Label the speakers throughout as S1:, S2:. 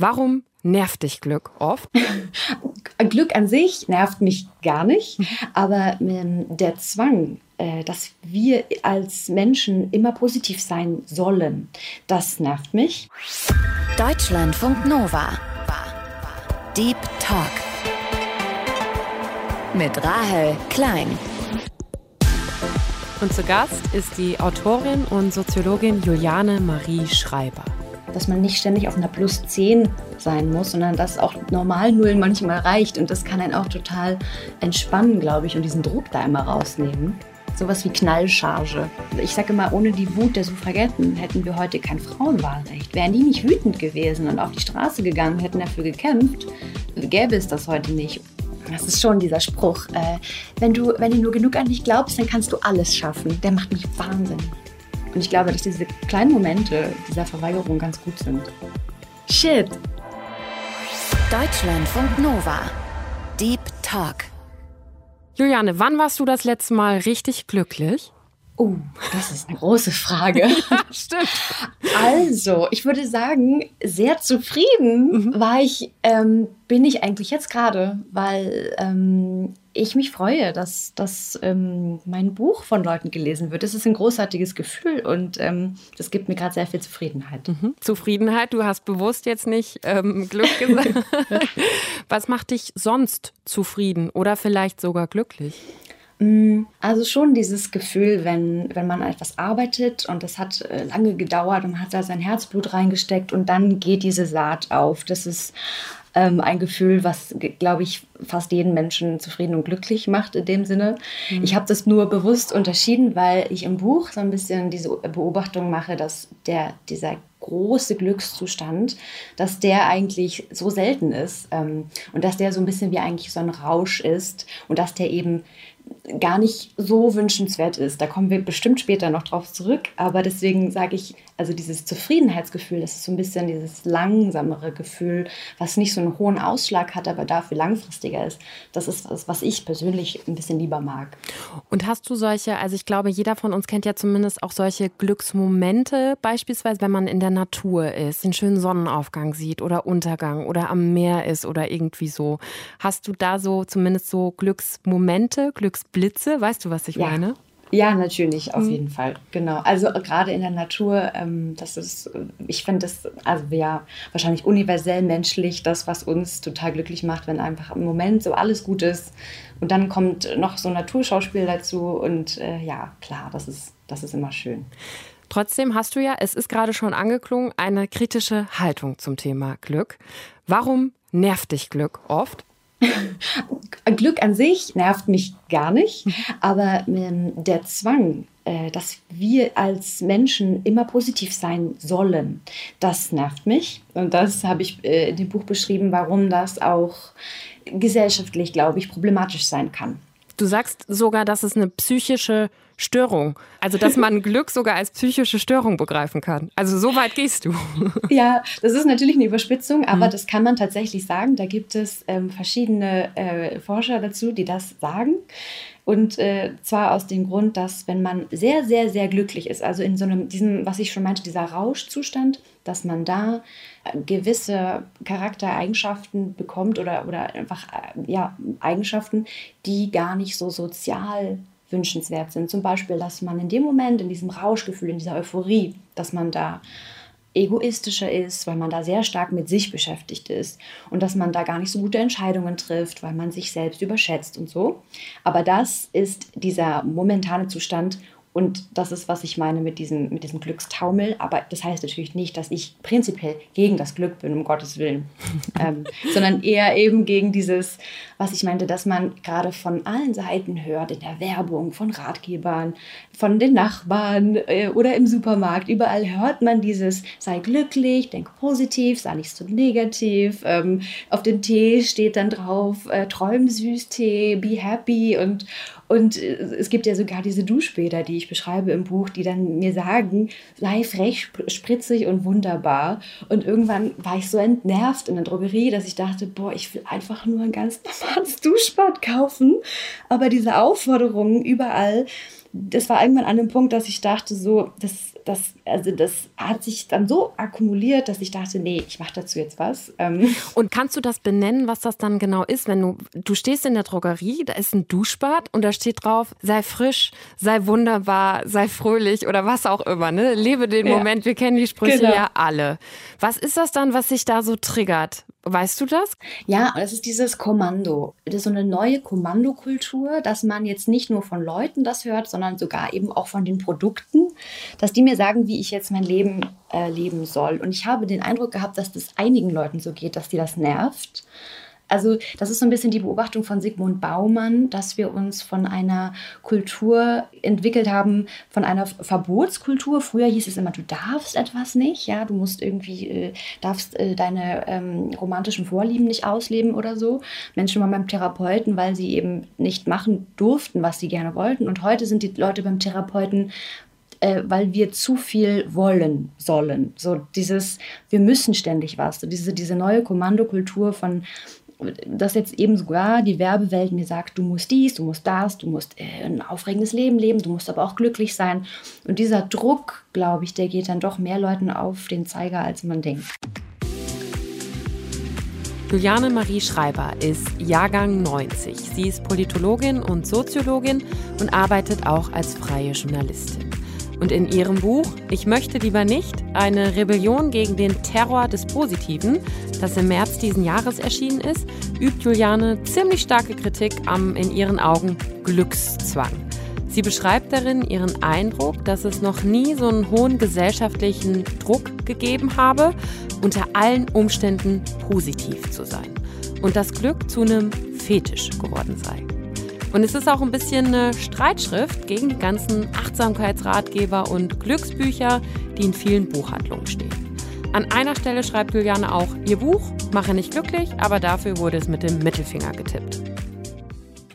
S1: Warum nervt dich Glück oft?
S2: Glück an sich nervt mich gar nicht, mhm. aber ähm, der Zwang, äh, dass wir als Menschen immer positiv sein sollen, das nervt mich.
S3: Deutschlandfunk Nova. Deep Talk. Mit Rahel Klein.
S1: Und zu Gast ist die Autorin und Soziologin Juliane Marie Schreiber
S2: dass man nicht ständig auf einer Plus 10 sein muss, sondern dass auch normal Nullen manchmal reicht. Und das kann einen auch total entspannen, glaube ich, und diesen Druck da immer rausnehmen. Sowas wie Knallcharge. Ich sage immer, ohne die Wut der Suffragetten hätten wir heute kein Frauenwahlrecht. Wären die nicht wütend gewesen und auf die Straße gegangen, hätten dafür gekämpft, gäbe es das heute nicht. Das ist schon dieser Spruch. Äh, wenn, du, wenn du nur genug an dich glaubst, dann kannst du alles schaffen. Der macht mich wahnsinnig. Und ich glaube, dass diese kleinen Momente dieser Verweigerung ganz gut sind. Shit!
S3: Deutschlandfunk Nova. Deep Talk.
S1: Juliane, wann warst du das letzte Mal richtig glücklich?
S2: Oh, das ist eine große Frage.
S1: Stimmt.
S2: Also, ich würde sagen, sehr zufrieden mhm. war ich, ähm, bin ich eigentlich jetzt gerade, weil ähm, ich mich freue, dass, dass ähm, mein Buch von Leuten gelesen wird. Das ist ein großartiges Gefühl und ähm, das gibt mir gerade sehr viel Zufriedenheit.
S1: Mhm. Zufriedenheit, du hast bewusst jetzt nicht ähm, Glück gesagt. Was macht dich sonst zufrieden oder vielleicht sogar glücklich?
S2: Mm, also schon dieses Gefühl, wenn, wenn man etwas arbeitet und das hat äh, lange gedauert und man hat da sein Herzblut reingesteckt und dann geht diese Saat auf. Das ist ähm, ein Gefühl, was, glaube ich, fast jeden Menschen zufrieden und glücklich macht in dem Sinne. Mhm. Ich habe das nur bewusst unterschieden, weil ich im Buch so ein bisschen diese Beobachtung mache, dass der, dieser große Glückszustand, dass der eigentlich so selten ist ähm, und dass der so ein bisschen wie eigentlich so ein Rausch ist und dass der eben gar nicht so wünschenswert ist. Da kommen wir bestimmt später noch drauf zurück. Aber deswegen sage ich, also dieses Zufriedenheitsgefühl, das ist so ein bisschen dieses langsamere Gefühl, was nicht so einen hohen Ausschlag hat, aber dafür langfristiger ist. Das ist was, was ich persönlich ein bisschen lieber mag.
S1: Und hast du solche, also ich glaube, jeder von uns kennt ja zumindest auch solche Glücksmomente, beispielsweise wenn man in der Natur ist, den schönen Sonnenaufgang sieht oder Untergang oder am Meer ist oder irgendwie so. Hast du da so zumindest so Glücksmomente, Glücksblitze? Weißt du, was ich
S2: ja.
S1: meine?
S2: Ja, natürlich, auf mhm. jeden Fall. Genau. Also äh, gerade in der Natur, ähm, das ist, äh, ich finde das, also ja, wahrscheinlich universell menschlich, das, was uns total glücklich macht, wenn einfach im Moment so alles gut ist. Und dann kommt noch so ein Naturschauspiel dazu und äh, ja, klar, das ist, das ist immer schön.
S1: Trotzdem hast du ja, es ist gerade schon angeklungen, eine kritische Haltung zum Thema Glück. Warum nervt dich Glück oft?
S2: Glück an sich nervt mich gar nicht, aber ähm, der Zwang, äh, dass wir als Menschen immer positiv sein sollen, das nervt mich. Und das habe ich äh, in dem Buch beschrieben, warum das auch gesellschaftlich, glaube ich, problematisch sein kann.
S1: Du sagst sogar, dass es eine psychische Störung. Also, dass man Glück sogar als psychische Störung begreifen kann. Also, so weit gehst du.
S2: Ja, das ist natürlich eine Überspitzung, aber mhm. das kann man tatsächlich sagen. Da gibt es ähm, verschiedene äh, Forscher dazu, die das sagen. Und äh, zwar aus dem Grund, dass wenn man sehr, sehr, sehr glücklich ist, also in so einem, diesem, was ich schon meinte, dieser Rauschzustand, dass man da äh, gewisse Charaktereigenschaften bekommt oder, oder einfach äh, ja, Eigenschaften, die gar nicht so sozial wünschenswert sind. Zum Beispiel, dass man in dem Moment, in diesem Rauschgefühl, in dieser Euphorie, dass man da egoistischer ist, weil man da sehr stark mit sich beschäftigt ist und dass man da gar nicht so gute Entscheidungen trifft, weil man sich selbst überschätzt und so. Aber das ist dieser momentane Zustand und das ist, was ich meine mit diesem, mit diesem Glückstaumel. Aber das heißt natürlich nicht, dass ich prinzipiell gegen das Glück bin, um Gottes Willen. ähm, sondern eher eben gegen dieses, was ich meinte, dass man gerade von allen Seiten hört, in der Werbung, von Ratgebern, von den Nachbarn äh, oder im Supermarkt. Überall hört man dieses, sei glücklich, denk positiv, sei nicht so negativ. Ähm, auf dem Tee steht dann drauf, äh, träum süß Tee, be happy und, und äh, es gibt ja sogar diese Duschbäder, die ich beschreibe im Buch, die dann mir sagen, sei frech, spritzig und wunderbar. Und irgendwann war ich so entnervt in der Drogerie, dass ich dachte, boah, ich will einfach nur ein ganz normales Duschbad kaufen. Aber diese Aufforderungen überall, das war irgendwann an dem Punkt, dass ich dachte, so, das, das, also das hat sich dann so akkumuliert, dass ich dachte, nee, ich mache dazu jetzt was. Ähm.
S1: Und kannst du das benennen, was das dann genau ist? Wenn du, du stehst in der Drogerie, da ist ein Duschbad und da steht drauf, sei frisch, sei wunderbar, sei fröhlich oder was auch immer. Ne? Lebe den ja. Moment, wir kennen die Sprüche genau. ja alle. Was ist das dann, was sich da so triggert? Weißt du das?
S2: Ja, das ist dieses Kommando. Das ist so eine neue Kommandokultur, dass man jetzt nicht nur von Leuten das hört, sondern sogar eben auch von den Produkten, dass die mir sagen, wie ich jetzt mein Leben äh, leben soll. Und ich habe den Eindruck gehabt, dass das einigen Leuten so geht, dass die das nervt. Also das ist so ein bisschen die Beobachtung von Sigmund Baumann, dass wir uns von einer Kultur entwickelt haben, von einer Verbotskultur. Früher hieß es immer, du darfst etwas nicht, ja, du musst irgendwie, äh, darfst äh, deine ähm, romantischen Vorlieben nicht ausleben oder so. Menschen waren beim Therapeuten, weil sie eben nicht machen durften, was sie gerne wollten. Und heute sind die Leute beim Therapeuten, äh, weil wir zu viel wollen sollen. So dieses, wir müssen ständig was. So diese, diese neue Kommandokultur von dass jetzt eben sogar die Werbewelt mir sagt, du musst dies, du musst das, du musst äh, ein aufregendes Leben leben, du musst aber auch glücklich sein. Und dieser Druck, glaube ich, der geht dann doch mehr Leuten auf den Zeiger, als man denkt.
S1: Juliane Marie Schreiber ist Jahrgang 90. Sie ist Politologin und Soziologin und arbeitet auch als freie Journalistin. Und in ihrem Buch Ich möchte lieber nicht, eine Rebellion gegen den Terror des Positiven, das im März diesen Jahres erschienen ist, übt Juliane ziemlich starke Kritik am in ihren Augen Glückszwang. Sie beschreibt darin ihren Eindruck, dass es noch nie so einen hohen gesellschaftlichen Druck gegeben habe, unter allen Umständen positiv zu sein. Und das Glück zu einem Fetisch geworden sei. Und es ist auch ein bisschen eine Streitschrift gegen die ganzen Achtsamkeitsratgeber und Glücksbücher, die in vielen Buchhandlungen stehen. An einer Stelle schreibt Juliane auch, ihr Buch mache nicht glücklich, aber dafür wurde es mit dem Mittelfinger getippt.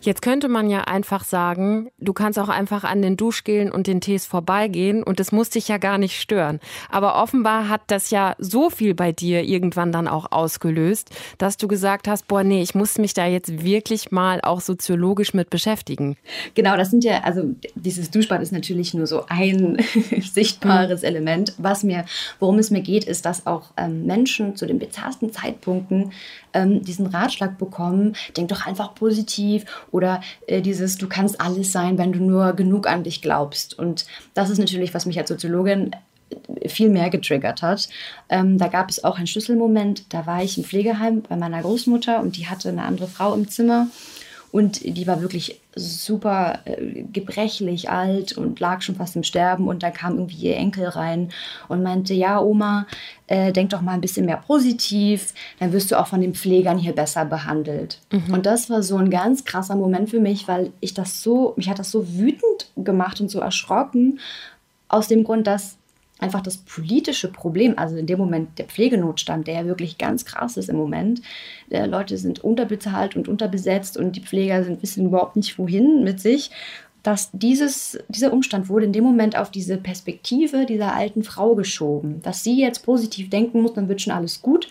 S1: Jetzt könnte man ja einfach sagen, du kannst auch einfach an den Duschgelen und den Tees vorbeigehen und das muss dich ja gar nicht stören. Aber offenbar hat das ja so viel bei dir irgendwann dann auch ausgelöst, dass du gesagt hast, boah, nee, ich muss mich da jetzt wirklich mal auch soziologisch mit beschäftigen.
S2: Genau, das sind ja, also dieses Duschbad ist natürlich nur so ein sichtbares mhm. Element. Was mir, worum es mir geht, ist, dass auch ähm, Menschen zu den bizarrsten Zeitpunkten ähm, diesen Ratschlag bekommen, denk doch einfach positiv oder äh, dieses, du kannst alles sein, wenn du nur genug an dich glaubst. Und das ist natürlich, was mich als Soziologin viel mehr getriggert hat. Ähm, da gab es auch einen Schlüsselmoment, da war ich im Pflegeheim bei meiner Großmutter und die hatte eine andere Frau im Zimmer und die war wirklich super äh, gebrechlich alt und lag schon fast im Sterben. Und da kam irgendwie ihr Enkel rein und meinte, ja, Oma, äh, denk doch mal ein bisschen mehr positiv, dann wirst du auch von den Pflegern hier besser behandelt. Mhm. Und das war so ein ganz krasser Moment für mich, weil ich das so, mich hat das so wütend gemacht und so erschrocken, aus dem Grund, dass einfach das politische Problem, also in dem Moment der Pflegenotstand, der ja wirklich ganz krass ist im Moment. Der Leute sind unterbezahlt und unterbesetzt und die Pfleger sind, wissen überhaupt nicht wohin mit sich. Dass dieses, dieser Umstand wurde in dem Moment auf diese Perspektive dieser alten Frau geschoben. Dass sie jetzt positiv denken muss, dann wird schon alles gut.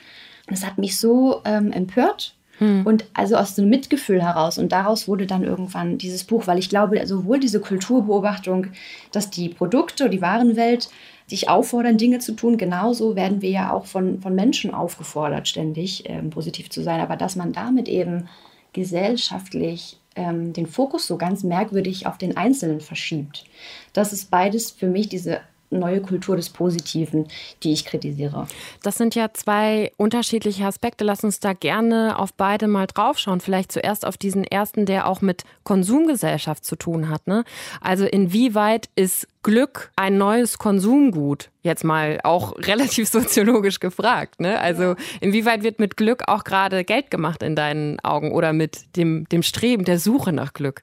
S2: Das hat mich so ähm, empört hm. Und also aus dem Mitgefühl heraus. Und daraus wurde dann irgendwann dieses Buch, weil ich glaube, sowohl diese Kulturbeobachtung, dass die Produkte, die Warenwelt dich auffordern, Dinge zu tun. Genauso werden wir ja auch von, von Menschen aufgefordert, ständig ähm, positiv zu sein. Aber dass man damit eben gesellschaftlich ähm, den Fokus so ganz merkwürdig auf den Einzelnen verschiebt. Das ist beides für mich diese neue Kultur des Positiven, die ich kritisiere.
S1: Das sind ja zwei unterschiedliche Aspekte. Lass uns da gerne auf beide mal draufschauen. Vielleicht zuerst auf diesen ersten, der auch mit Konsumgesellschaft zu tun hat. Ne? Also inwieweit ist Glück ein neues Konsumgut? Jetzt mal auch relativ soziologisch gefragt. Ne? Also inwieweit wird mit Glück auch gerade Geld gemacht in deinen Augen oder mit dem, dem Streben, der Suche nach Glück?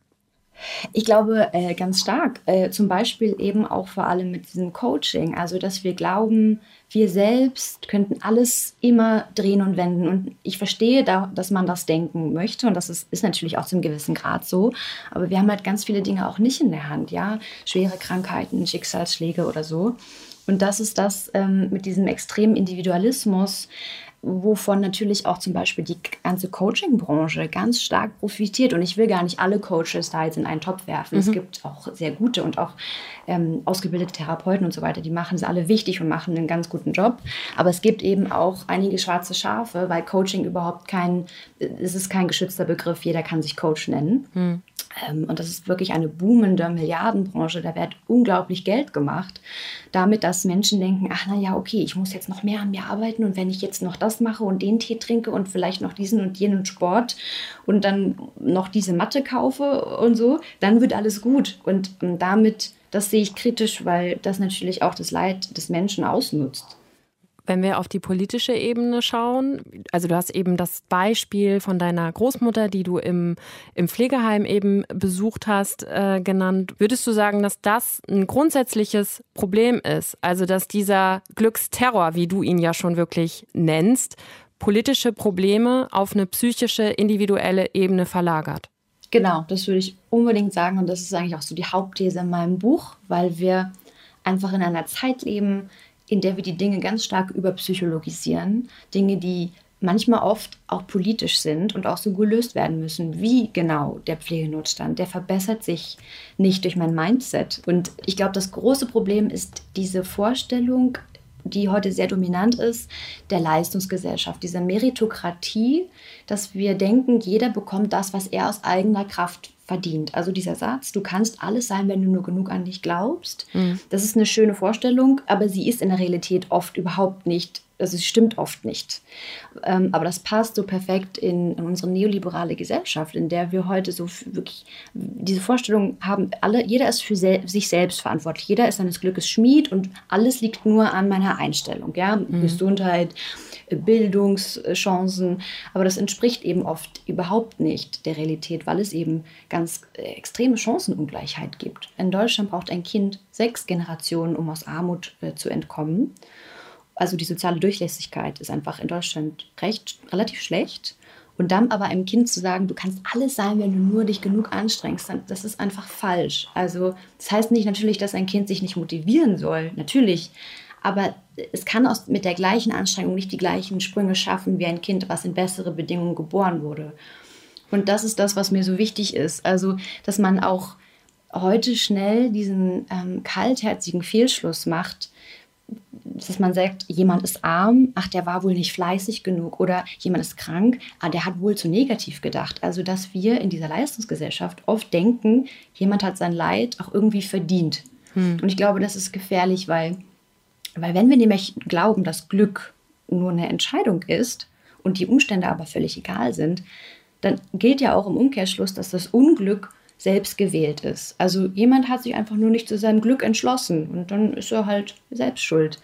S2: Ich glaube äh, ganz stark, äh, zum Beispiel eben auch vor allem mit diesem Coaching, also dass wir glauben, wir selbst könnten alles immer drehen und wenden. Und ich verstehe, da, dass man das denken möchte und das ist, ist natürlich auch zum gewissen Grad so. Aber wir haben halt ganz viele Dinge auch nicht in der Hand, ja, schwere Krankheiten, Schicksalsschläge oder so. Und das ist das ähm, mit diesem extremen Individualismus, wovon natürlich auch zum Beispiel die ganze Coaching-Branche ganz stark profitiert. Und ich will gar nicht alle Coaches da jetzt in einen Topf werfen. Mhm. Es gibt auch sehr gute und auch ähm, ausgebildete Therapeuten und so weiter, die machen es alle wichtig und machen einen ganz guten Job. Aber es gibt eben auch einige schwarze Schafe, weil Coaching überhaupt kein, es ist kein geschützter Begriff, jeder kann sich Coach nennen. Mhm. Ähm, und das ist wirklich eine boomende Milliardenbranche. Da wird unglaublich Geld gemacht, damit, dass Menschen denken, ach na ja, okay, ich muss jetzt noch mehr an mir arbeiten und wenn ich jetzt noch das mache und den Tee trinke und vielleicht noch diesen und jenen Sport und dann noch diese Matte kaufe und so, dann wird alles gut. Und ähm, damit, das sehe ich kritisch, weil das natürlich auch das Leid des Menschen ausnutzt.
S1: Wenn wir auf die politische Ebene schauen, also du hast eben das Beispiel von deiner Großmutter, die du im, im Pflegeheim eben besucht hast, äh, genannt. Würdest du sagen, dass das ein grundsätzliches Problem ist? Also dass dieser Glücksterror, wie du ihn ja schon wirklich nennst, politische Probleme auf eine psychische, individuelle Ebene verlagert?
S2: Genau, das würde ich unbedingt sagen. Und das ist eigentlich auch so die Hauptthese in meinem Buch, weil wir einfach in einer Zeit leben, in der wir die Dinge ganz stark überpsychologisieren. Dinge, die manchmal oft auch politisch sind und auch so gelöst werden müssen. Wie genau der Pflegenotstand, der verbessert sich nicht durch mein Mindset. Und ich glaube, das große Problem ist diese Vorstellung, die heute sehr dominant ist, der Leistungsgesellschaft, dieser Meritokratie, dass wir denken, jeder bekommt das, was er aus eigener Kraft verdient. Also dieser Satz, du kannst alles sein, wenn du nur genug an dich glaubst, mhm. das ist eine schöne Vorstellung, aber sie ist in der Realität oft überhaupt nicht also es stimmt oft nicht. Ähm, aber das passt so perfekt in, unsere neoliberale Gesellschaft, in der wir heute so wirklich diese Vorstellung haben, alle, jeder ist für sich selbst verantwortlich, jeder ist seines Glückes Schmied und alles liegt nur an meiner Einstellung. Ja? Mhm. Gesundheit, Bildungschancen, aber das entspricht eben oft überhaupt nicht der Realität, weil es eben ganz äh, extreme Chancenungleichheit gibt. In Deutschland braucht ein Kind sechs Generationen, um aus Armut äh, zu entkommen. Also die soziale Durchlässigkeit ist einfach in Deutschland recht relativ schlecht. Und dann aber einem Kind zu sagen, du kannst alles sein, wenn du nur dich genug anstrengst, dann, das ist einfach falsch. Also das heißt nicht natürlich, dass ein Kind sich nicht motivieren soll, natürlich. Aber es kann aus, mit der gleichen Anstrengung nicht die gleichen Sprünge schaffen wie ein Kind, was in bessere Bedingungen geboren wurde. Und das ist das, was mir so wichtig ist. Also, dass man auch heute schnell diesen ähm, kaltherzigen Fehlschluss macht, dass man sagt, jemand ist arm, ach, der war wohl nicht fleißig genug oder jemand ist krank, ah, der hat wohl zu negativ gedacht. Also, dass wir in dieser Leistungsgesellschaft oft denken, jemand hat sein Leid auch irgendwie verdient. Hm. Und ich glaube, das ist gefährlich, weil, weil wenn wir nämlich glauben, dass Glück nur eine Entscheidung ist und die Umstände aber völlig egal sind, dann gilt ja auch im Umkehrschluss, dass das Unglück selbst gewählt ist. Also jemand hat sich einfach nur nicht zu seinem Glück entschlossen und dann ist er halt selbst schuld.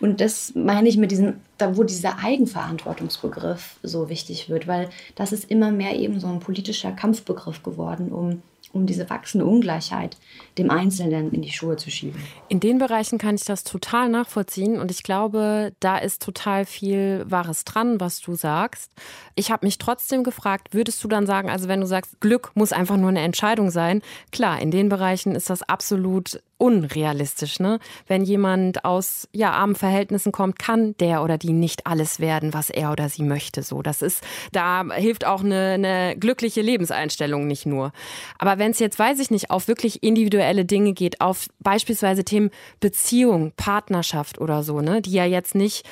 S2: Und das meine ich mit diesem, da wo dieser Eigenverantwortungsbegriff so wichtig wird, weil das ist immer mehr eben so ein politischer Kampfbegriff geworden, um um diese wachsende Ungleichheit dem Einzelnen in die Schuhe zu schieben.
S1: In den Bereichen kann ich das total nachvollziehen und ich glaube, da ist total viel Wahres dran, was du sagst. Ich habe mich trotzdem gefragt, würdest du dann sagen, also wenn du sagst, Glück muss einfach nur eine Entscheidung sein, klar, in den Bereichen ist das absolut unrealistisch. Ne? Wenn jemand aus ja, armen Verhältnissen kommt, kann der oder die nicht alles werden, was er oder sie möchte. So, das ist, da hilft auch eine, eine glückliche Lebenseinstellung nicht nur. Aber wenn es jetzt, weiß ich nicht, auf wirklich individuelle Dinge geht, auf beispielsweise Themen Beziehung, Partnerschaft oder so, ne, die ja jetzt nicht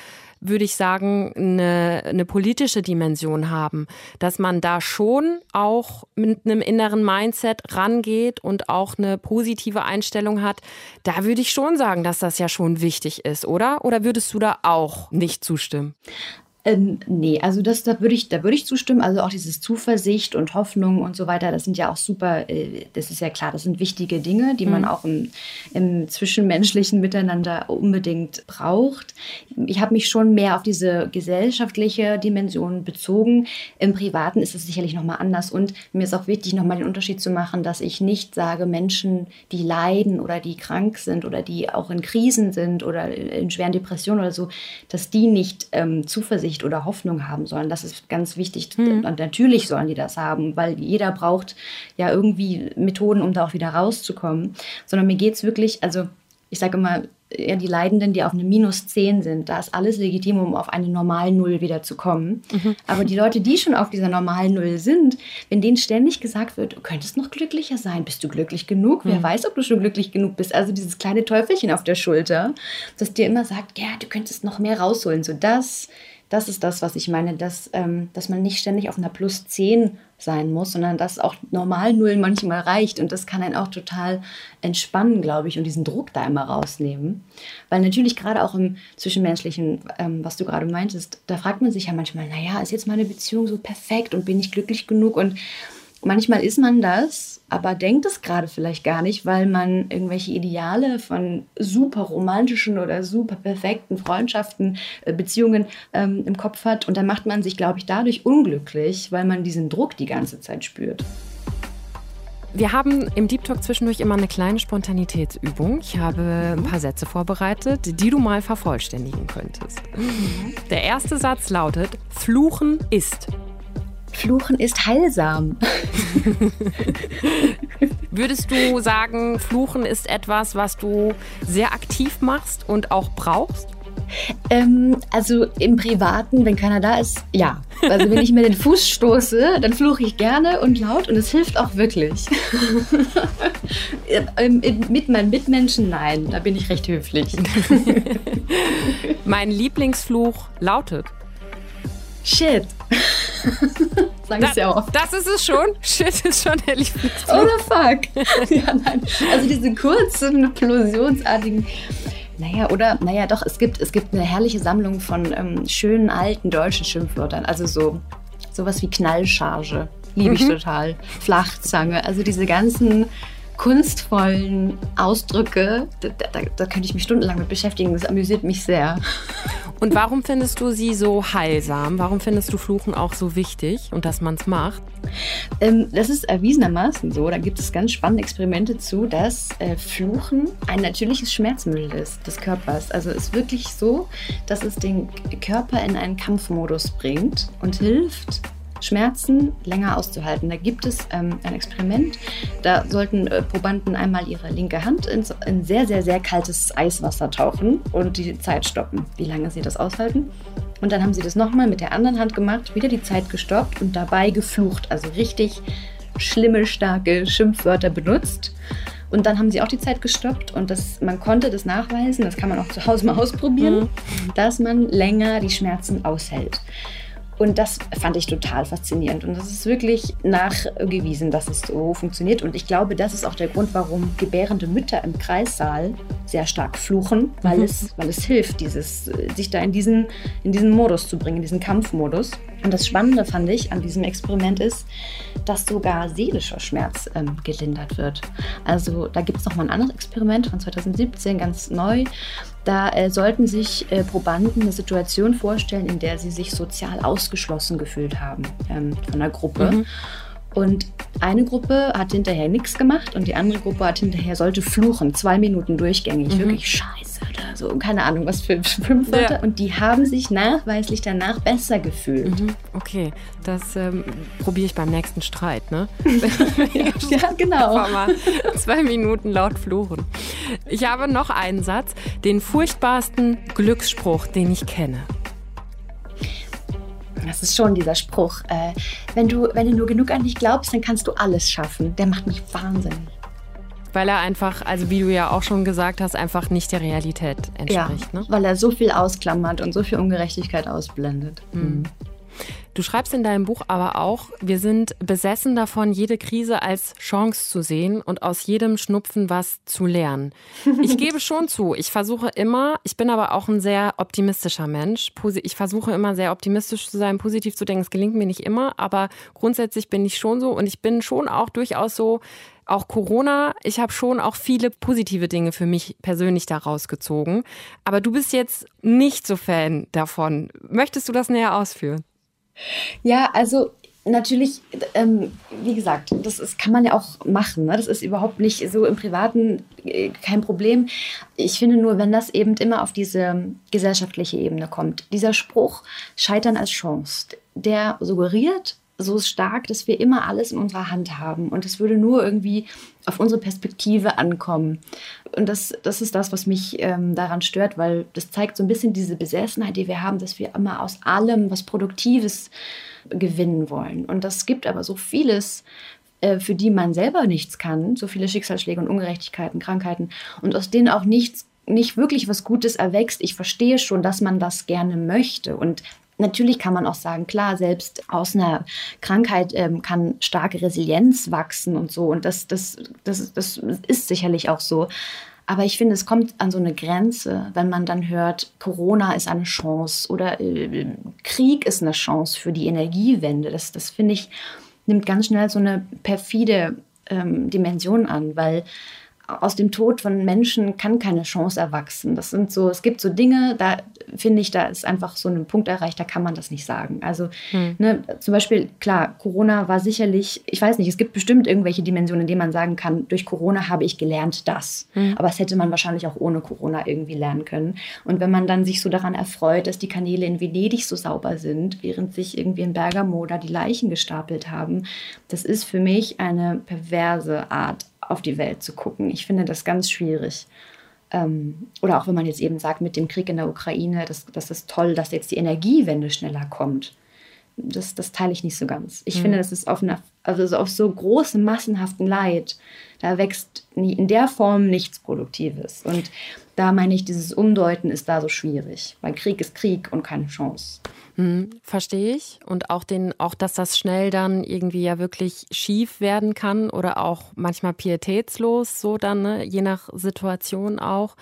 S1: würde ich sagen, eine, eine politische Dimension haben, dass man da schon auch mit einem inneren Mindset rangeht und auch eine positive Einstellung hat. Da würde ich schon sagen, dass das ja schon wichtig ist, oder? Oder würdest du da auch nicht zustimmen?
S2: Ähm, nee, also das, da würde ich, da ich zustimmen. Also auch dieses Zuversicht und Hoffnung und so weiter, das sind ja auch super, äh, das ist ja klar, das sind wichtige Dinge, die mhm. man auch im, im, zwischenmenschlichen Miteinander unbedingt braucht. Ich habe mich schon mehr auf diese gesellschaftliche Dimension bezogen. Im Privaten ist es sicherlich nochmal anders. Und mir ist auch wichtig, nochmal den Unterschied zu machen, dass ich nicht sage, Menschen, die leiden oder die krank sind oder die auch in Krisen sind oder in schweren Depressionen oder so, dass die nicht ähm, Zuversicht Zuversicht oder Hoffnung haben sollen. Das ist ganz wichtig. Mhm. Und natürlich sollen die das haben, weil jeder braucht ja irgendwie Methoden, um da auch wieder rauszukommen. Sondern mir geht es wirklich, also ich sage immer, ja, die Leidenden, die auf eine minus 10 sind, da ist alles legitim, um auf eine normal Null wieder zu kommen. Mhm. Aber die Leute, die schon auf dieser normalen Null sind, wenn denen ständig gesagt wird, du könntest noch glücklicher sein, bist du glücklich genug? Mhm. Wer weiß, ob du schon glücklich genug bist? Also dieses kleine Teufelchen auf der Schulter, das dir immer sagt, ja, du könntest noch mehr rausholen. So das das ist das, was ich meine, dass, ähm, dass man nicht ständig auf einer Plus 10 sein muss, sondern dass auch normal Null manchmal reicht. Und das kann einen auch total entspannen, glaube ich, und diesen Druck da immer rausnehmen. Weil natürlich gerade auch im Zwischenmenschlichen, ähm, was du gerade meintest, da fragt man sich ja manchmal, naja, ist jetzt meine Beziehung so perfekt und bin ich glücklich genug? Und manchmal ist man das, aber denkt es gerade vielleicht gar nicht, weil man irgendwelche Ideale von super romantischen oder super perfekten Freundschaften, äh, Beziehungen ähm, im Kopf hat. Und dann macht man sich, glaube ich, dadurch unglücklich, weil man diesen Druck die ganze Zeit spürt.
S1: Wir haben im Deep Talk zwischendurch immer eine kleine Spontanitätsübung. Ich habe ein paar Sätze vorbereitet, die du mal vervollständigen könntest. Mhm. Der erste Satz lautet: Fluchen ist.
S2: Fluchen ist heilsam.
S1: Würdest du sagen, Fluchen ist etwas, was du sehr aktiv machst und auch brauchst?
S2: Ähm, also im Privaten, wenn keiner da ist, ja. Also wenn ich mir den Fuß stoße, dann fluche ich gerne und laut und es hilft auch wirklich. Ähm, mit meinen Mitmenschen, nein, da bin ich recht höflich.
S1: mein Lieblingsfluch lautet
S2: Shit.
S1: Sag ich sehr oft. Das ist es schon. Shit ist schon der Lieblingsfluch.
S2: Oh the fuck. ja, nein. Also diese kurzen, plosionsartigen. Naja, oder, naja, doch, es gibt, es gibt eine herrliche Sammlung von ähm, schönen alten deutschen Schimpfwörtern. Also so sowas wie Knallcharge. Liebe ich mhm. total. Flachzange. Also diese ganzen kunstvollen Ausdrücke, da, da, da, könnte ich mich stundenlang mit beschäftigen. Das amüsiert mich sehr.
S1: Und warum findest du sie so heilsam? Warum findest du Fluchen auch so wichtig und dass man es macht?
S2: Ähm, das ist erwiesenermaßen so. Da gibt es ganz spannende Experimente zu, dass äh, Fluchen ein natürliches Schmerzmittel ist des Körpers. Also es ist wirklich so, dass es den Körper in einen Kampfmodus bringt und hilft, Schmerzen länger auszuhalten. Da gibt es ähm, ein Experiment. Da sollten äh, Probanden einmal ihre linke Hand in, in, sehr, sehr, sehr kaltes Eiswasser tauchen und die Zeit stoppen, wie lange sie das aushalten. Und dann haben sie das nochmal mit der anderen Hand gemacht, wieder die Zeit gestoppt und dabei geflucht. Also richtig schlimme, starke Schimpfwörter benutzt. Und dann haben sie auch die Zeit gestoppt und das, man konnte das nachweisen, das kann man auch zu Hause mal ausprobieren, mhm. dass man länger die Schmerzen aushält. Und das fand ich total faszinierend. Und das ist wirklich nachgewiesen, dass es so funktioniert. Und ich glaube, das ist auch der Grund, warum gebärende Mütter im Kreissaal sehr stark fluchen, weil, mhm. es, weil es hilft, dieses, sich da in diesen, in diesen Modus zu bringen, in diesen Kampfmodus. Und das Spannende fand ich an diesem Experiment ist, dass sogar seelischer Schmerz ähm, gelindert wird. Also da gibt es nochmal ein anderes Experiment von 2017, ganz neu. Da äh, sollten sich äh, Probanden eine Situation vorstellen, in der sie sich sozial ausgeschlossen gefühlt haben ähm, von der Gruppe. Mhm. Und eine Gruppe hat hinterher nichts gemacht und die andere Gruppe hat hinterher sollte fluchen, zwei Minuten durchgängig, mhm. wirklich scheiße oder so, keine Ahnung, was für fünf Wörter. Ja. Und die haben sich nachweislich danach besser gefühlt. Mhm.
S1: Okay, das ähm, probiere ich beim nächsten Streit, ne?
S2: ja, genau.
S1: Mal zwei Minuten laut fluchen. Ich habe noch einen Satz, den furchtbarsten Glücksspruch, den ich kenne.
S2: Das ist schon dieser Spruch. Äh, wenn, du, wenn du nur genug an dich glaubst, dann kannst du alles schaffen. Der macht mich wahnsinnig.
S1: Weil er einfach, also wie du ja auch schon gesagt hast, einfach nicht der Realität entspricht.
S2: Ja, ne? weil er so viel ausklammert und so viel Ungerechtigkeit ausblendet. Mhm.
S1: Du schreibst in deinem Buch aber auch, wir sind besessen davon, jede Krise als Chance zu sehen und aus jedem Schnupfen was zu lernen. Ich gebe schon zu, ich versuche immer, ich bin aber auch ein sehr optimistischer Mensch. Ich versuche immer sehr optimistisch zu sein, positiv zu denken. Es gelingt mir nicht immer, aber grundsätzlich bin ich schon so und ich bin schon auch durchaus so, auch Corona, ich habe schon auch viele positive Dinge für mich persönlich daraus gezogen. Aber du bist jetzt nicht so Fan davon. Möchtest du das näher ausführen?
S2: Ja, also natürlich, ähm, wie gesagt, das ist, kann man ja auch machen. Ne? Das ist überhaupt nicht so im Privaten äh, kein Problem. Ich finde nur, wenn das eben immer auf diese gesellschaftliche Ebene kommt, dieser Spruch Scheitern als Chance, der suggeriert, so stark, dass wir immer alles in unserer Hand haben und es würde nur irgendwie auf unsere Perspektive ankommen. Und das, das ist das, was mich ähm, daran stört, weil das zeigt so ein bisschen diese Besessenheit, die wir haben, dass wir immer aus allem was Produktives gewinnen wollen. Und das gibt aber so vieles, äh, für die man selber nichts kann, so viele Schicksalsschläge und Ungerechtigkeiten, Krankheiten und aus denen auch nichts nicht wirklich was Gutes erwächst. Ich verstehe schon, dass man das gerne möchte. Und Natürlich kann man auch sagen, klar, selbst aus einer Krankheit ähm, kann starke Resilienz wachsen und so. Und das, das, das, das ist sicherlich auch so. Aber ich finde, es kommt an so eine Grenze, wenn man dann hört, Corona ist eine Chance oder äh, Krieg ist eine Chance für die Energiewende. Das, das finde ich, nimmt ganz schnell so eine perfide ähm, Dimension an, weil aus dem Tod von Menschen kann keine Chance erwachsen. Das sind so, es gibt so Dinge, da finde ich, da ist einfach so ein Punkt erreicht, da kann man das nicht sagen. Also hm. ne, zum Beispiel, klar, Corona war sicherlich, ich weiß nicht, es gibt bestimmt irgendwelche Dimensionen, in denen man sagen kann, durch Corona habe ich gelernt das. Hm. Aber es hätte man wahrscheinlich auch ohne Corona irgendwie lernen können. Und wenn man dann sich so daran erfreut, dass die Kanäle in Venedig so sauber sind, während sich irgendwie in Bergamo da die Leichen gestapelt haben, das ist für mich eine perverse Art auf die Welt zu gucken. Ich finde das ganz schwierig. Ähm, oder auch wenn man jetzt eben sagt, mit dem Krieg in der Ukraine, das, das ist toll, dass jetzt die Energiewende schneller kommt. Das, das teile ich nicht so ganz. Ich mhm. finde, das ist auf, einer, also auf so großem, massenhaften Leid, da wächst nie, in der Form nichts Produktives. Und da meine ich, dieses Umdeuten ist da so schwierig, weil Krieg ist Krieg und keine Chance.
S1: Hm, verstehe ich. Und auch den, auch, dass das schnell dann irgendwie ja wirklich schief werden kann oder auch manchmal pietätslos, so dann, ne? je nach Situation auch.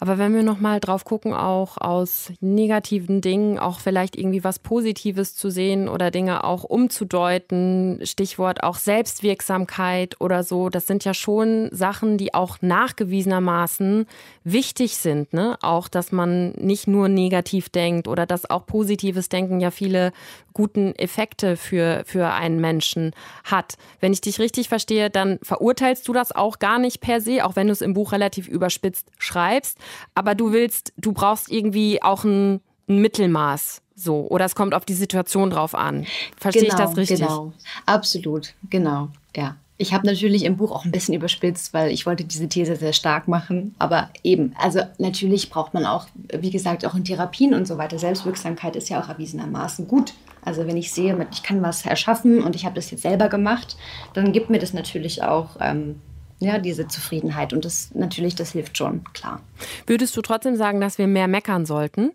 S1: Aber wenn wir nochmal drauf gucken, auch aus negativen Dingen, auch vielleicht irgendwie was Positives zu sehen oder Dinge auch umzudeuten, Stichwort auch Selbstwirksamkeit oder so, das sind ja schon Sachen, die auch nachgewiesenermaßen wichtig sind. Ne? Auch, dass man nicht nur negativ denkt oder dass auch positives Denken ja viele guten Effekte für, für einen Menschen hat. Wenn ich dich richtig verstehe, dann verurteilst du das auch gar nicht per se, auch wenn du es im Buch relativ überspitzt schreibst aber du willst, du brauchst irgendwie auch ein, ein Mittelmaß. So, oder es kommt auf die Situation drauf an. Verstehe genau, ich das richtig?
S2: Genau, absolut, genau, ja. Ich habe natürlich im Buch auch ein bisschen überspitzt, weil ich wollte diese These sehr stark machen. Aber eben, also natürlich braucht man auch, wie gesagt, auch in Therapien und so weiter. Selbstwirksamkeit ist ja auch erwiesenermaßen gut. Also wenn ich sehe, ich kann was erschaffen und ich habe das jetzt selber gemacht, dann gibt mir das natürlich auch ähm, ja, diese Zufriedenheit. Und das natürlich, das hilft schon, klar.
S1: Würdest du trotzdem sagen, dass wir mehr meckern sollten?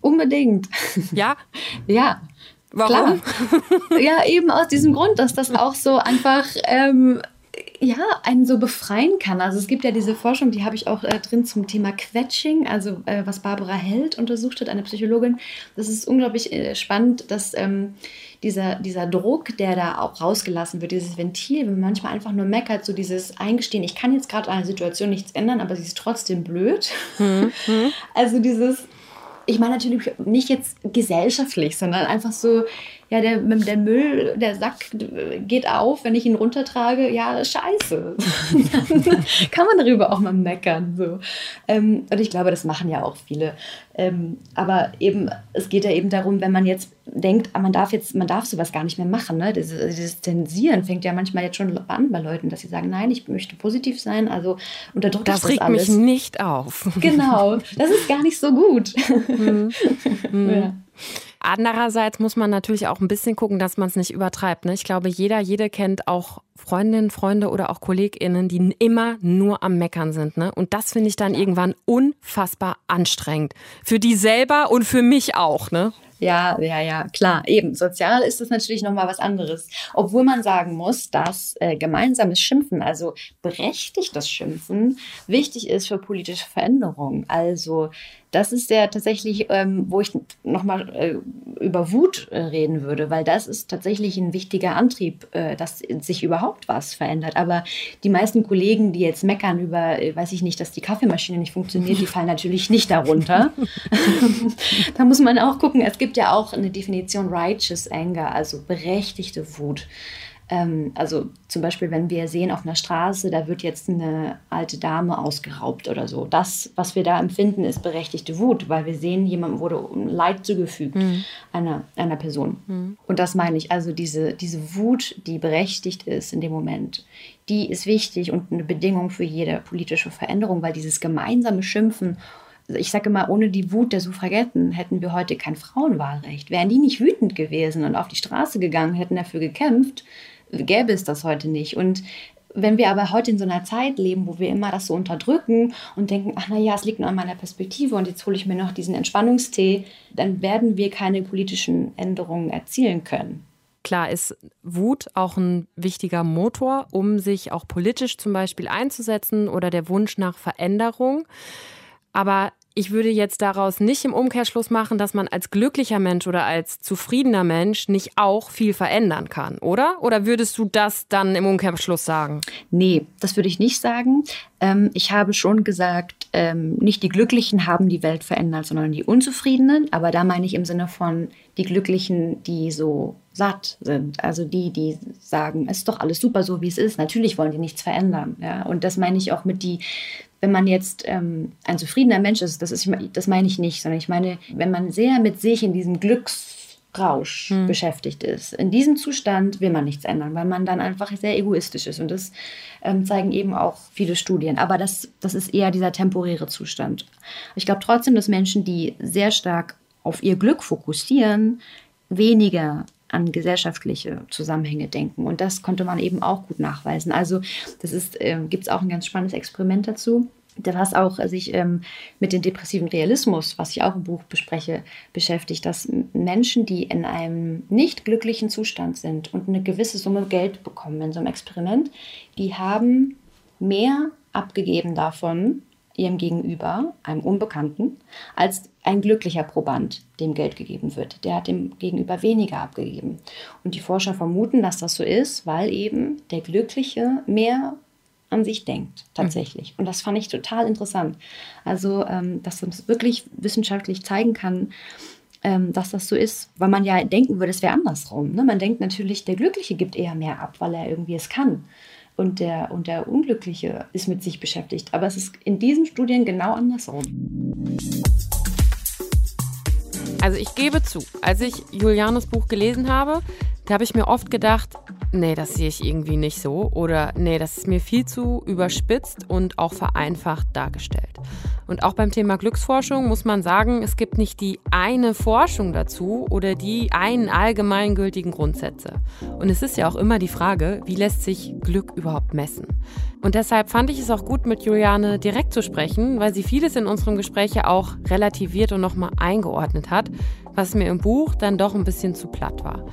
S2: Unbedingt.
S1: Ja?
S2: ja.
S1: Warum?
S2: Klar. Ja, eben aus diesem Grund, dass das auch so einfach ähm, ja, einen so befreien kann. Also es gibt ja diese Forschung, die habe ich auch äh, drin zum Thema Quetching, also äh, was Barbara Held untersucht hat, eine Psychologin. Das ist unglaublich äh, spannend, dass ähm, dieser, dieser Druck, der da auch rausgelassen wird, dieses Ventil, wenn man manchmal einfach nur meckert, so dieses Eingestehen, ich kann jetzt gerade an der Situation nichts ändern, aber sie ist trotzdem blöd. Mhm. Also dieses, ich meine natürlich nicht jetzt gesellschaftlich, sondern einfach so, ja, der, der Müll, der Sack geht auf, wenn ich ihn runtertrage, ja, scheiße. Kann man darüber auch mal meckern. So. Ähm, und ich glaube, das machen ja auch viele. Ähm, aber eben, es geht ja eben darum, wenn man jetzt denkt, ah, man darf jetzt, man darf sowas gar nicht mehr machen. Ne? Dieses, dieses Zensieren fängt ja manchmal jetzt schon an bei Leuten, dass sie sagen, nein, ich möchte positiv sein, also unterdrückt
S1: das, das regt alles. mich nicht auf.
S2: Genau, das ist gar nicht so gut. Mhm.
S1: Mhm. Ja. Andererseits muss man natürlich auch ein bisschen gucken, dass man es nicht übertreibt. Ne? Ich glaube, jeder, jede kennt auch Freundinnen, Freunde oder auch KollegInnen, die immer nur am Meckern sind. Ne? Und das finde ich dann irgendwann unfassbar anstrengend. Für die selber und für mich auch. Ne?
S2: Ja, ja, ja, klar. Eben, sozial ist das natürlich nochmal was anderes. Obwohl man sagen muss, dass äh, gemeinsames Schimpfen, also berechtigtes Schimpfen, wichtig ist für politische Veränderungen. Also das ist ja tatsächlich, ähm, wo ich nochmal äh, über Wut äh, reden würde, weil das ist tatsächlich ein wichtiger Antrieb, äh, dass sich überhaupt was verändert. Aber die meisten Kollegen, die jetzt meckern über, äh, weiß ich nicht, dass die Kaffeemaschine nicht funktioniert, die fallen natürlich nicht darunter. da muss man auch gucken, es gibt ja auch eine Definition righteous anger, also berechtigte Wut. Ähm, also zum Beispiel, wenn wir sehen auf einer Straße, da wird jetzt eine alte Dame ausgeraubt oder so. Das, was wir da empfinden, ist berechtigte Wut, weil wir sehen, jemandem wurde Leid zugefügt, mhm. einer, einer Person. Mhm. Und das meine ich, also diese, diese Wut, die berechtigt ist in dem Moment, die ist wichtig und eine Bedingung für jede politische Veränderung, weil dieses gemeinsame Schimpfen ich sage immer, ohne die Wut der Suffragetten hätten wir heute kein Frauenwahlrecht. Wären die nicht wütend gewesen und auf die Straße gegangen, hätten dafür gekämpft, gäbe es das heute nicht. Und wenn wir aber heute in so einer Zeit leben, wo wir immer das so unterdrücken und denken, ach naja, es liegt nur an meiner Perspektive und jetzt hole ich mir noch diesen Entspannungstee, dann werden wir keine politischen Änderungen erzielen können.
S1: Klar ist Wut auch ein wichtiger Motor, um sich auch politisch zum Beispiel einzusetzen oder der Wunsch nach Veränderung. Aber ich würde jetzt daraus nicht im Umkehrschluss machen, dass man als glücklicher Mensch oder als zufriedener Mensch nicht auch viel verändern kann, oder? Oder würdest du das dann im Umkehrschluss sagen?
S2: Nee, das würde ich nicht sagen. Ähm, ich habe schon gesagt, ähm, nicht die Glücklichen haben die Welt verändert, sondern die Unzufriedenen. Aber da meine ich im Sinne von die Glücklichen, die so satt sind. Also die, die sagen, es ist doch alles super so, wie es ist. Natürlich wollen die nichts verändern. Ja? Und das meine ich auch mit die wenn man jetzt ähm, ein zufriedener Mensch ist, das, ist, das meine ich nicht, sondern ich meine, wenn man sehr mit sich in diesem Glücksrausch hm. beschäftigt ist, in diesem Zustand will man nichts ändern, weil man dann einfach sehr egoistisch ist. Und das ähm, zeigen eben auch viele Studien. Aber das, das ist eher dieser temporäre Zustand. Ich glaube trotzdem, dass Menschen, die sehr stark auf ihr Glück fokussieren, weniger an gesellschaftliche Zusammenhänge denken. Und das konnte man eben auch gut nachweisen. Also das ist, äh, gibt es auch ein ganz spannendes Experiment dazu. Was auch sich ähm, mit dem depressiven Realismus, was ich auch im Buch bespreche, beschäftigt, dass Menschen, die in einem nicht glücklichen Zustand sind und eine gewisse Summe Geld bekommen in so einem Experiment, die haben mehr abgegeben davon, ihrem Gegenüber, einem Unbekannten, als ein glücklicher Proband, dem Geld gegeben wird. Der hat dem Gegenüber weniger abgegeben. Und die Forscher vermuten, dass das so ist, weil eben der Glückliche mehr an sich denkt, tatsächlich. Mhm. Und das fand ich total interessant. Also, ähm, dass uns wirklich wissenschaftlich zeigen kann, ähm, dass das so ist, weil man ja denken würde, es wäre andersrum. Ne? Man denkt natürlich, der Glückliche gibt eher mehr ab, weil er irgendwie es kann und der, und der Unglückliche ist mit sich beschäftigt. Aber es ist in diesen Studien genau andersrum.
S1: Also ich gebe zu, als ich Julianes Buch gelesen habe, da habe ich mir oft gedacht, nee, das sehe ich irgendwie nicht so oder nee, das ist mir viel zu überspitzt und auch vereinfacht dargestellt. Und auch beim Thema Glücksforschung muss man sagen, es gibt nicht die eine Forschung dazu oder die einen allgemeingültigen Grundsätze. Und es ist ja auch immer die Frage, wie lässt sich Glück überhaupt messen? Und deshalb fand ich es auch gut, mit Juliane direkt zu sprechen, weil sie vieles in unserem Gespräch ja auch relativiert und nochmal eingeordnet hat, was mir im Buch dann doch ein bisschen zu platt war.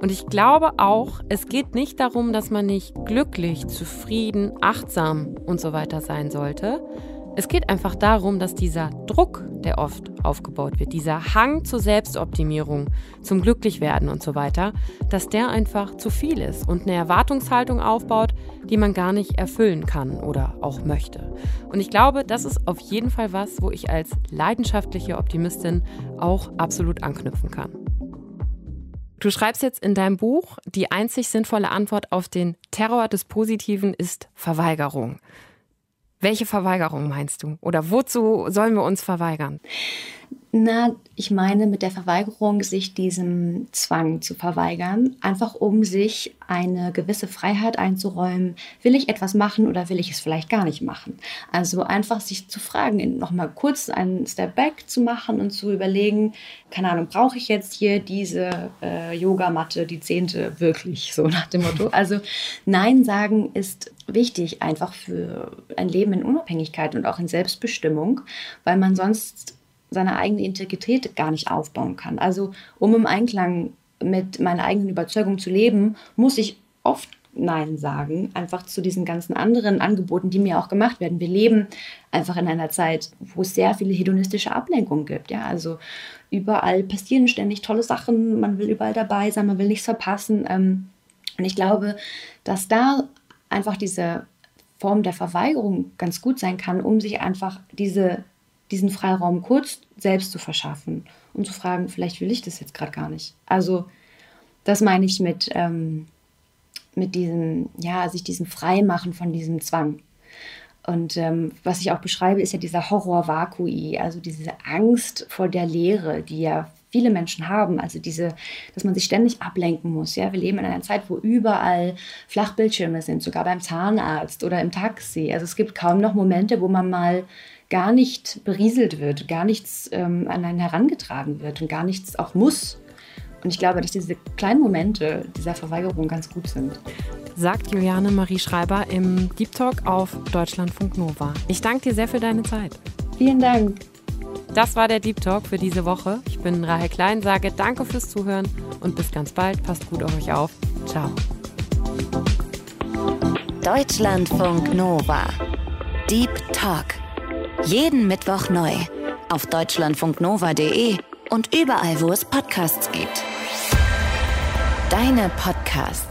S1: Und ich glaube auch, es geht nicht darum, dass man nicht glücklich, zufrieden, achtsam und so weiter sein sollte. Es geht einfach darum, dass dieser Druck, der oft aufgebaut wird, dieser Hang zur Selbstoptimierung, zum Glücklichwerden und so weiter, dass der einfach zu viel ist und eine Erwartungshaltung aufbaut, die man gar nicht erfüllen kann oder auch möchte. Und ich glaube, das ist auf jeden Fall was, wo ich als leidenschaftliche Optimistin auch absolut anknüpfen kann. Du schreibst jetzt in deinem Buch, die einzig sinnvolle Antwort auf den Terror des Positiven ist Verweigerung. Welche Verweigerung meinst du? Oder wozu sollen wir uns verweigern?
S2: Na, ich meine mit der Verweigerung, sich diesem Zwang zu verweigern, einfach um sich eine gewisse Freiheit einzuräumen. Will ich etwas machen oder will ich es vielleicht gar nicht machen? Also einfach sich zu fragen, nochmal kurz einen Step Back zu machen und zu überlegen, keine Ahnung, brauche ich jetzt hier diese äh, Yogamatte, die zehnte, wirklich, so nach dem Motto. Also Nein sagen ist wichtig, einfach für ein Leben in Unabhängigkeit und auch in Selbstbestimmung, weil man sonst seine eigene Integrität gar nicht aufbauen kann. Also um im Einklang mit meiner eigenen Überzeugung zu leben, muss ich oft Nein sagen, einfach zu diesen ganzen anderen Angeboten, die mir auch gemacht werden. Wir leben einfach in einer Zeit, wo es sehr viele hedonistische Ablenkungen gibt. Ja, also überall passieren ständig tolle Sachen, man will überall dabei sein, man will nichts verpassen. Ähm, und ich glaube, dass da einfach diese Form der Verweigerung ganz gut sein kann, um sich einfach diese diesen Freiraum kurz selbst zu verschaffen und zu fragen, vielleicht will ich das jetzt gerade gar nicht. Also das meine ich mit, ähm, mit diesem, ja, sich diesem Freimachen von diesem Zwang. Und ähm, was ich auch beschreibe, ist ja dieser Horror vakui, also diese Angst vor der Leere, die ja viele Menschen haben. Also diese, dass man sich ständig ablenken muss. Ja, wir leben in einer Zeit, wo überall Flachbildschirme sind, sogar beim Zahnarzt oder im Taxi. Also es gibt kaum noch Momente, wo man mal gar nicht berieselt wird, gar nichts ähm, an einen herangetragen wird und gar nichts auch muss. Und ich glaube, dass diese kleinen Momente dieser Verweigerung ganz gut sind.
S1: Sagt Juliane Marie Schreiber im Deep Talk auf Deutschlandfunk Nova. Ich danke dir sehr für deine Zeit.
S2: Vielen Dank.
S1: Das war der Deep Talk für diese Woche. Ich bin Rahel Klein, sage danke fürs Zuhören und bis ganz bald. Passt gut auf euch auf. Ciao.
S3: Deutschlandfunk Nova. Deep Talk. Jeden Mittwoch neu. Auf deutschlandfunknova.de und überall, wo es Podcasts gibt. Deine Podcasts.